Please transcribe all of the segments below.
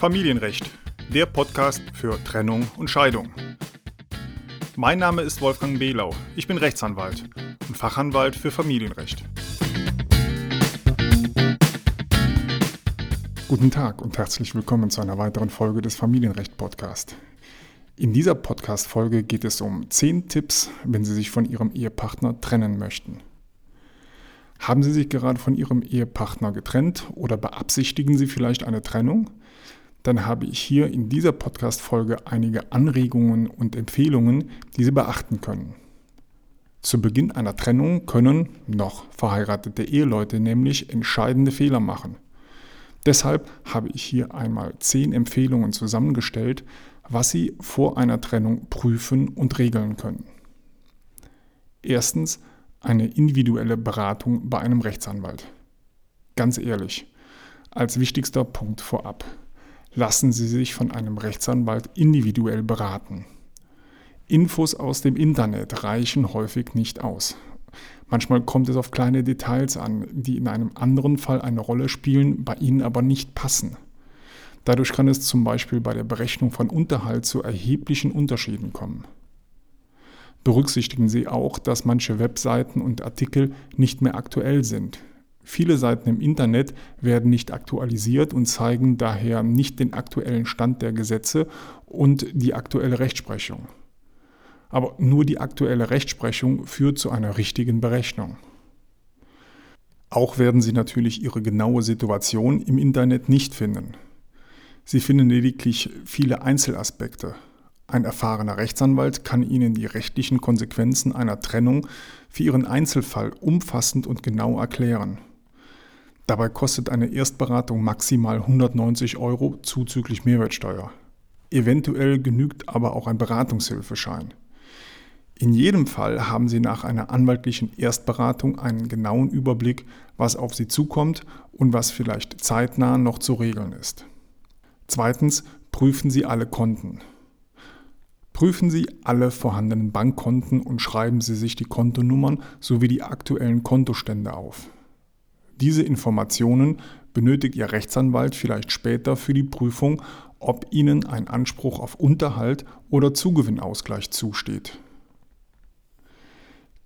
Familienrecht, der Podcast für Trennung und Scheidung. Mein Name ist Wolfgang Behlau. Ich bin Rechtsanwalt und Fachanwalt für Familienrecht. Guten Tag und herzlich willkommen zu einer weiteren Folge des Familienrecht Podcast. In dieser Podcast-Folge geht es um 10 Tipps, wenn Sie sich von Ihrem Ehepartner trennen möchten. Haben Sie sich gerade von Ihrem Ehepartner getrennt oder beabsichtigen Sie vielleicht eine Trennung? Dann habe ich hier in dieser Podcast-Folge einige Anregungen und Empfehlungen, die Sie beachten können. Zu Beginn einer Trennung können noch verheiratete Eheleute nämlich entscheidende Fehler machen. Deshalb habe ich hier einmal zehn Empfehlungen zusammengestellt, was Sie vor einer Trennung prüfen und regeln können. Erstens eine individuelle Beratung bei einem Rechtsanwalt. Ganz ehrlich, als wichtigster Punkt vorab lassen Sie sich von einem Rechtsanwalt individuell beraten. Infos aus dem Internet reichen häufig nicht aus. Manchmal kommt es auf kleine Details an, die in einem anderen Fall eine Rolle spielen, bei Ihnen aber nicht passen. Dadurch kann es zum Beispiel bei der Berechnung von Unterhalt zu erheblichen Unterschieden kommen. Berücksichtigen Sie auch, dass manche Webseiten und Artikel nicht mehr aktuell sind. Viele Seiten im Internet werden nicht aktualisiert und zeigen daher nicht den aktuellen Stand der Gesetze und die aktuelle Rechtsprechung. Aber nur die aktuelle Rechtsprechung führt zu einer richtigen Berechnung. Auch werden Sie natürlich Ihre genaue Situation im Internet nicht finden. Sie finden lediglich viele Einzelaspekte. Ein erfahrener Rechtsanwalt kann Ihnen die rechtlichen Konsequenzen einer Trennung für Ihren Einzelfall umfassend und genau erklären. Dabei kostet eine Erstberatung maximal 190 Euro zuzüglich Mehrwertsteuer. Eventuell genügt aber auch ein Beratungshilfeschein. In jedem Fall haben Sie nach einer anwaltlichen Erstberatung einen genauen Überblick, was auf Sie zukommt und was vielleicht zeitnah noch zu regeln ist. Zweitens, prüfen Sie alle Konten. Prüfen Sie alle vorhandenen Bankkonten und schreiben Sie sich die Kontonummern sowie die aktuellen Kontostände auf. Diese Informationen benötigt Ihr Rechtsanwalt vielleicht später für die Prüfung, ob Ihnen ein Anspruch auf Unterhalt oder Zugewinnausgleich zusteht.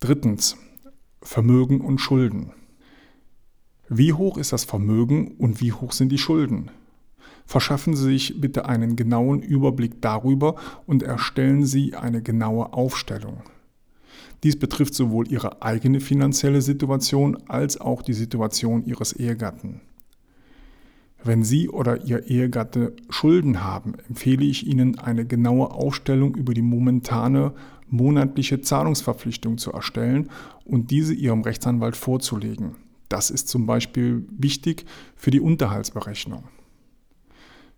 Drittens. Vermögen und Schulden. Wie hoch ist das Vermögen und wie hoch sind die Schulden? Verschaffen Sie sich bitte einen genauen Überblick darüber und erstellen Sie eine genaue Aufstellung. Dies betrifft sowohl ihre eigene finanzielle Situation als auch die Situation ihres Ehegatten. Wenn Sie oder Ihr Ehegatte Schulden haben, empfehle ich Ihnen, eine genaue Aufstellung über die momentane monatliche Zahlungsverpflichtung zu erstellen und diese Ihrem Rechtsanwalt vorzulegen. Das ist zum Beispiel wichtig für die Unterhaltsberechnung.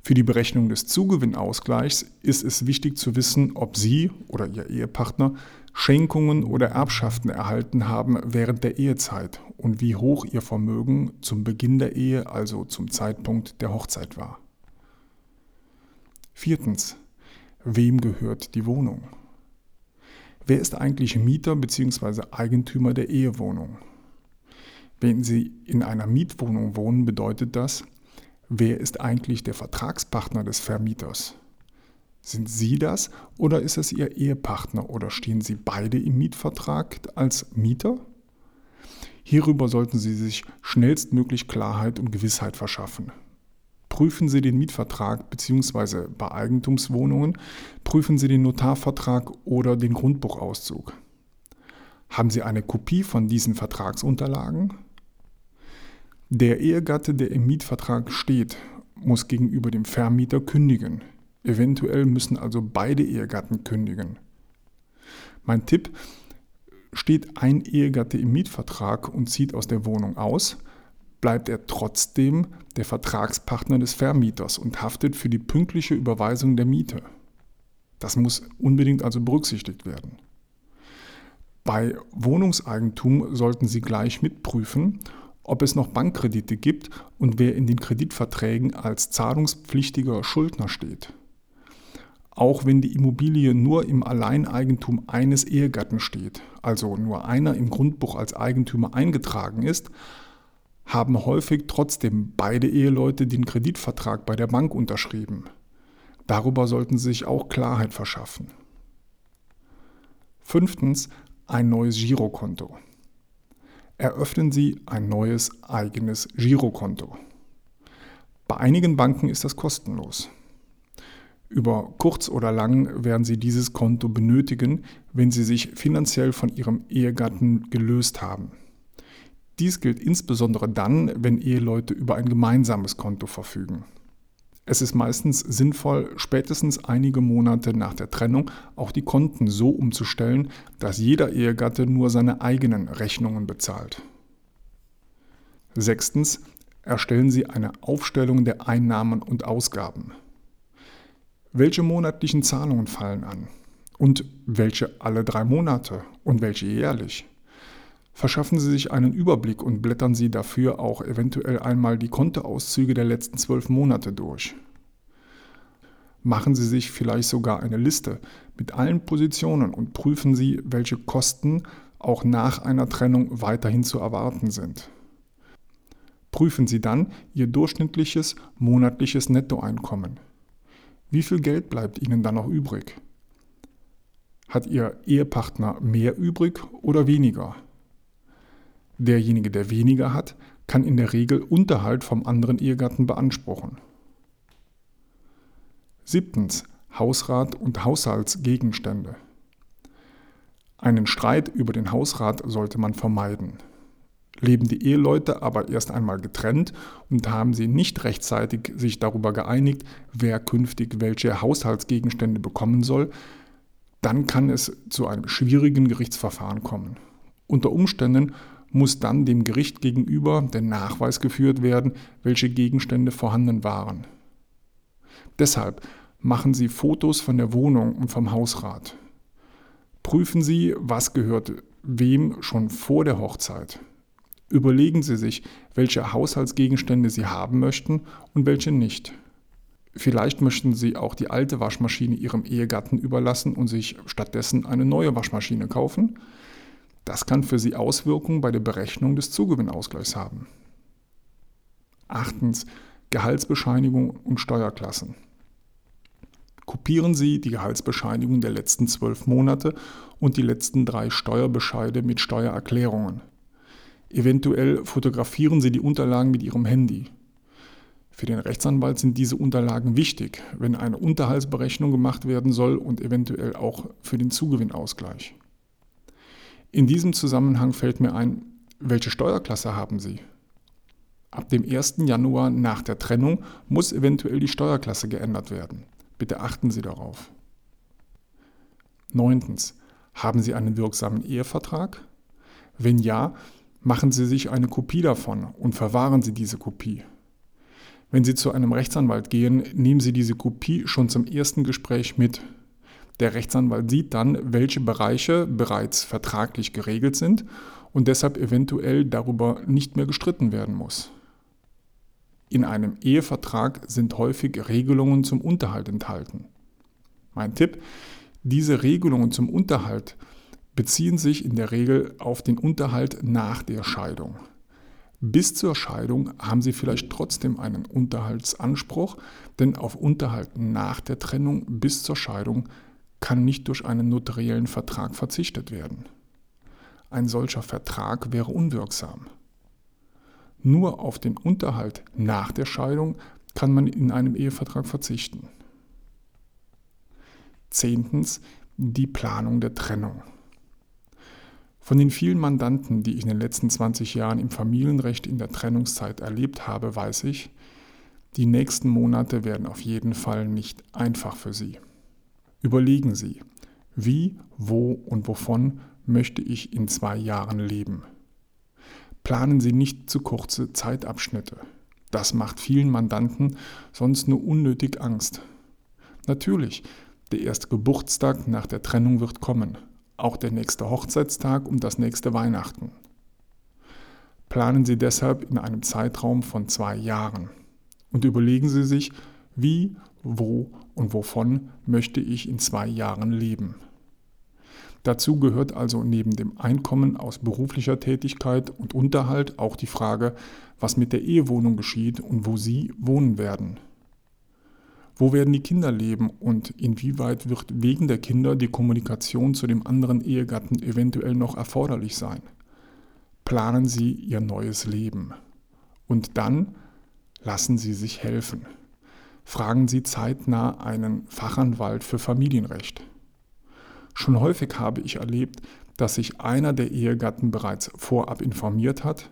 Für die Berechnung des Zugewinnausgleichs ist es wichtig zu wissen, ob Sie oder Ihr Ehepartner Schenkungen oder Erbschaften erhalten haben während der Ehezeit und wie hoch Ihr Vermögen zum Beginn der Ehe, also zum Zeitpunkt der Hochzeit war. Viertens. Wem gehört die Wohnung? Wer ist eigentlich Mieter bzw. Eigentümer der Ehewohnung? Wenn Sie in einer Mietwohnung wohnen, bedeutet das, Wer ist eigentlich der Vertragspartner des Vermieters? Sind Sie das oder ist es Ihr Ehepartner oder stehen Sie beide im Mietvertrag als Mieter? Hierüber sollten Sie sich schnellstmöglich Klarheit und Gewissheit verschaffen. Prüfen Sie den Mietvertrag bzw. bei Eigentumswohnungen prüfen Sie den Notarvertrag oder den Grundbuchauszug. Haben Sie eine Kopie von diesen Vertragsunterlagen? Der Ehegatte, der im Mietvertrag steht, muss gegenüber dem Vermieter kündigen. Eventuell müssen also beide Ehegatten kündigen. Mein Tipp, steht ein Ehegatte im Mietvertrag und zieht aus der Wohnung aus, bleibt er trotzdem der Vertragspartner des Vermieters und haftet für die pünktliche Überweisung der Miete. Das muss unbedingt also berücksichtigt werden. Bei Wohnungseigentum sollten Sie gleich mitprüfen, ob es noch Bankkredite gibt und wer in den Kreditverträgen als zahlungspflichtiger Schuldner steht. Auch wenn die Immobilie nur im Alleineigentum eines Ehegatten steht, also nur einer im Grundbuch als Eigentümer eingetragen ist, haben häufig trotzdem beide Eheleute den Kreditvertrag bei der Bank unterschrieben. Darüber sollten Sie sich auch Klarheit verschaffen. Fünftens, ein neues Girokonto. Eröffnen Sie ein neues eigenes Girokonto. Bei einigen Banken ist das kostenlos. Über kurz oder lang werden Sie dieses Konto benötigen, wenn Sie sich finanziell von Ihrem Ehegatten gelöst haben. Dies gilt insbesondere dann, wenn Eheleute über ein gemeinsames Konto verfügen. Es ist meistens sinnvoll, spätestens einige Monate nach der Trennung auch die Konten so umzustellen, dass jeder Ehegatte nur seine eigenen Rechnungen bezahlt. Sechstens, erstellen Sie eine Aufstellung der Einnahmen und Ausgaben. Welche monatlichen Zahlungen fallen an? Und welche alle drei Monate? Und welche jährlich? Verschaffen Sie sich einen Überblick und blättern Sie dafür auch eventuell einmal die Kontoauszüge der letzten zwölf Monate durch. Machen Sie sich vielleicht sogar eine Liste mit allen Positionen und prüfen Sie, welche Kosten auch nach einer Trennung weiterhin zu erwarten sind. Prüfen Sie dann Ihr durchschnittliches monatliches Nettoeinkommen. Wie viel Geld bleibt Ihnen dann noch übrig? Hat Ihr Ehepartner mehr übrig oder weniger? Derjenige, der weniger hat, kann in der Regel Unterhalt vom anderen Ehegatten beanspruchen. Siebtens. Hausrat und Haushaltsgegenstände. Einen Streit über den Hausrat sollte man vermeiden. Leben die Eheleute aber erst einmal getrennt und haben sie nicht rechtzeitig sich darüber geeinigt, wer künftig welche Haushaltsgegenstände bekommen soll, dann kann es zu einem schwierigen Gerichtsverfahren kommen. Unter Umständen muss dann dem Gericht gegenüber der Nachweis geführt werden, welche Gegenstände vorhanden waren. Deshalb machen Sie Fotos von der Wohnung und vom Hausrat. Prüfen Sie, was gehört wem schon vor der Hochzeit. Überlegen Sie sich, welche Haushaltsgegenstände Sie haben möchten und welche nicht. Vielleicht möchten Sie auch die alte Waschmaschine Ihrem Ehegatten überlassen und sich stattdessen eine neue Waschmaschine kaufen. Das kann für Sie Auswirkungen bei der Berechnung des Zugewinnausgleichs haben. Achtens. Gehaltsbescheinigung und Steuerklassen. Kopieren Sie die Gehaltsbescheinigung der letzten zwölf Monate und die letzten drei Steuerbescheide mit Steuererklärungen. Eventuell fotografieren Sie die Unterlagen mit Ihrem Handy. Für den Rechtsanwalt sind diese Unterlagen wichtig, wenn eine Unterhaltsberechnung gemacht werden soll und eventuell auch für den Zugewinnausgleich. In diesem Zusammenhang fällt mir ein, welche Steuerklasse haben Sie? Ab dem 1. Januar nach der Trennung muss eventuell die Steuerklasse geändert werden. Bitte achten Sie darauf. Neuntens. Haben Sie einen wirksamen Ehevertrag? Wenn ja, machen Sie sich eine Kopie davon und verwahren Sie diese Kopie. Wenn Sie zu einem Rechtsanwalt gehen, nehmen Sie diese Kopie schon zum ersten Gespräch mit. Der Rechtsanwalt sieht dann, welche Bereiche bereits vertraglich geregelt sind und deshalb eventuell darüber nicht mehr gestritten werden muss. In einem Ehevertrag sind häufig Regelungen zum Unterhalt enthalten. Mein Tipp, diese Regelungen zum Unterhalt beziehen sich in der Regel auf den Unterhalt nach der Scheidung. Bis zur Scheidung haben Sie vielleicht trotzdem einen Unterhaltsanspruch, denn auf Unterhalt nach der Trennung bis zur Scheidung kann nicht durch einen notariellen Vertrag verzichtet werden. Ein solcher Vertrag wäre unwirksam. Nur auf den Unterhalt nach der Scheidung kann man in einem Ehevertrag verzichten. Zehntens die Planung der Trennung. Von den vielen Mandanten, die ich in den letzten 20 Jahren im Familienrecht in der Trennungszeit erlebt habe, weiß ich, die nächsten Monate werden auf jeden Fall nicht einfach für sie. Überlegen Sie, wie, wo und wovon möchte ich in zwei Jahren leben. Planen Sie nicht zu kurze Zeitabschnitte. Das macht vielen Mandanten sonst nur unnötig Angst. Natürlich, der erste Geburtstag nach der Trennung wird kommen, auch der nächste Hochzeitstag und das nächste Weihnachten. Planen Sie deshalb in einem Zeitraum von zwei Jahren und überlegen Sie sich, wie, wo und wovon möchte ich in zwei Jahren leben. Dazu gehört also neben dem Einkommen aus beruflicher Tätigkeit und Unterhalt auch die Frage, was mit der Ehewohnung geschieht und wo Sie wohnen werden. Wo werden die Kinder leben und inwieweit wird wegen der Kinder die Kommunikation zu dem anderen Ehegatten eventuell noch erforderlich sein? Planen Sie Ihr neues Leben. Und dann lassen Sie sich helfen. Fragen Sie zeitnah einen Fachanwalt für Familienrecht. Schon häufig habe ich erlebt, dass sich einer der Ehegatten bereits vorab informiert hat,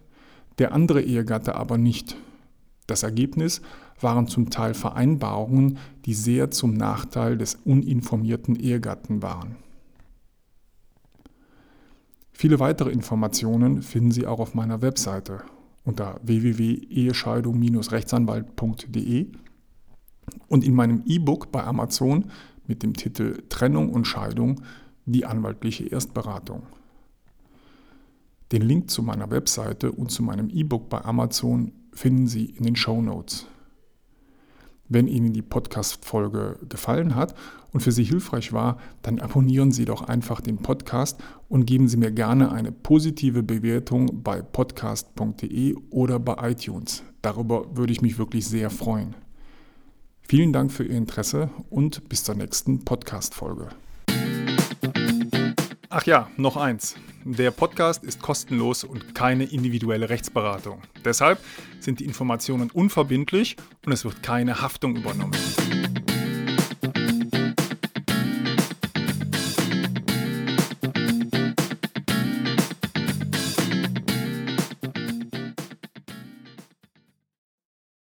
der andere Ehegatte aber nicht. Das Ergebnis waren zum Teil Vereinbarungen, die sehr zum Nachteil des uninformierten Ehegatten waren. Viele weitere Informationen finden Sie auch auf meiner Webseite unter www.ehescheidung-rechtsanwalt.de und in meinem E-Book bei Amazon mit dem Titel Trennung und Scheidung, die anwaltliche Erstberatung. Den Link zu meiner Webseite und zu meinem E-Book bei Amazon finden Sie in den Show Notes. Wenn Ihnen die Podcast-Folge gefallen hat und für Sie hilfreich war, dann abonnieren Sie doch einfach den Podcast und geben Sie mir gerne eine positive Bewertung bei podcast.de oder bei iTunes. Darüber würde ich mich wirklich sehr freuen. Vielen Dank für Ihr Interesse und bis zur nächsten Podcast-Folge. Ach ja, noch eins. Der Podcast ist kostenlos und keine individuelle Rechtsberatung. Deshalb sind die Informationen unverbindlich und es wird keine Haftung übernommen.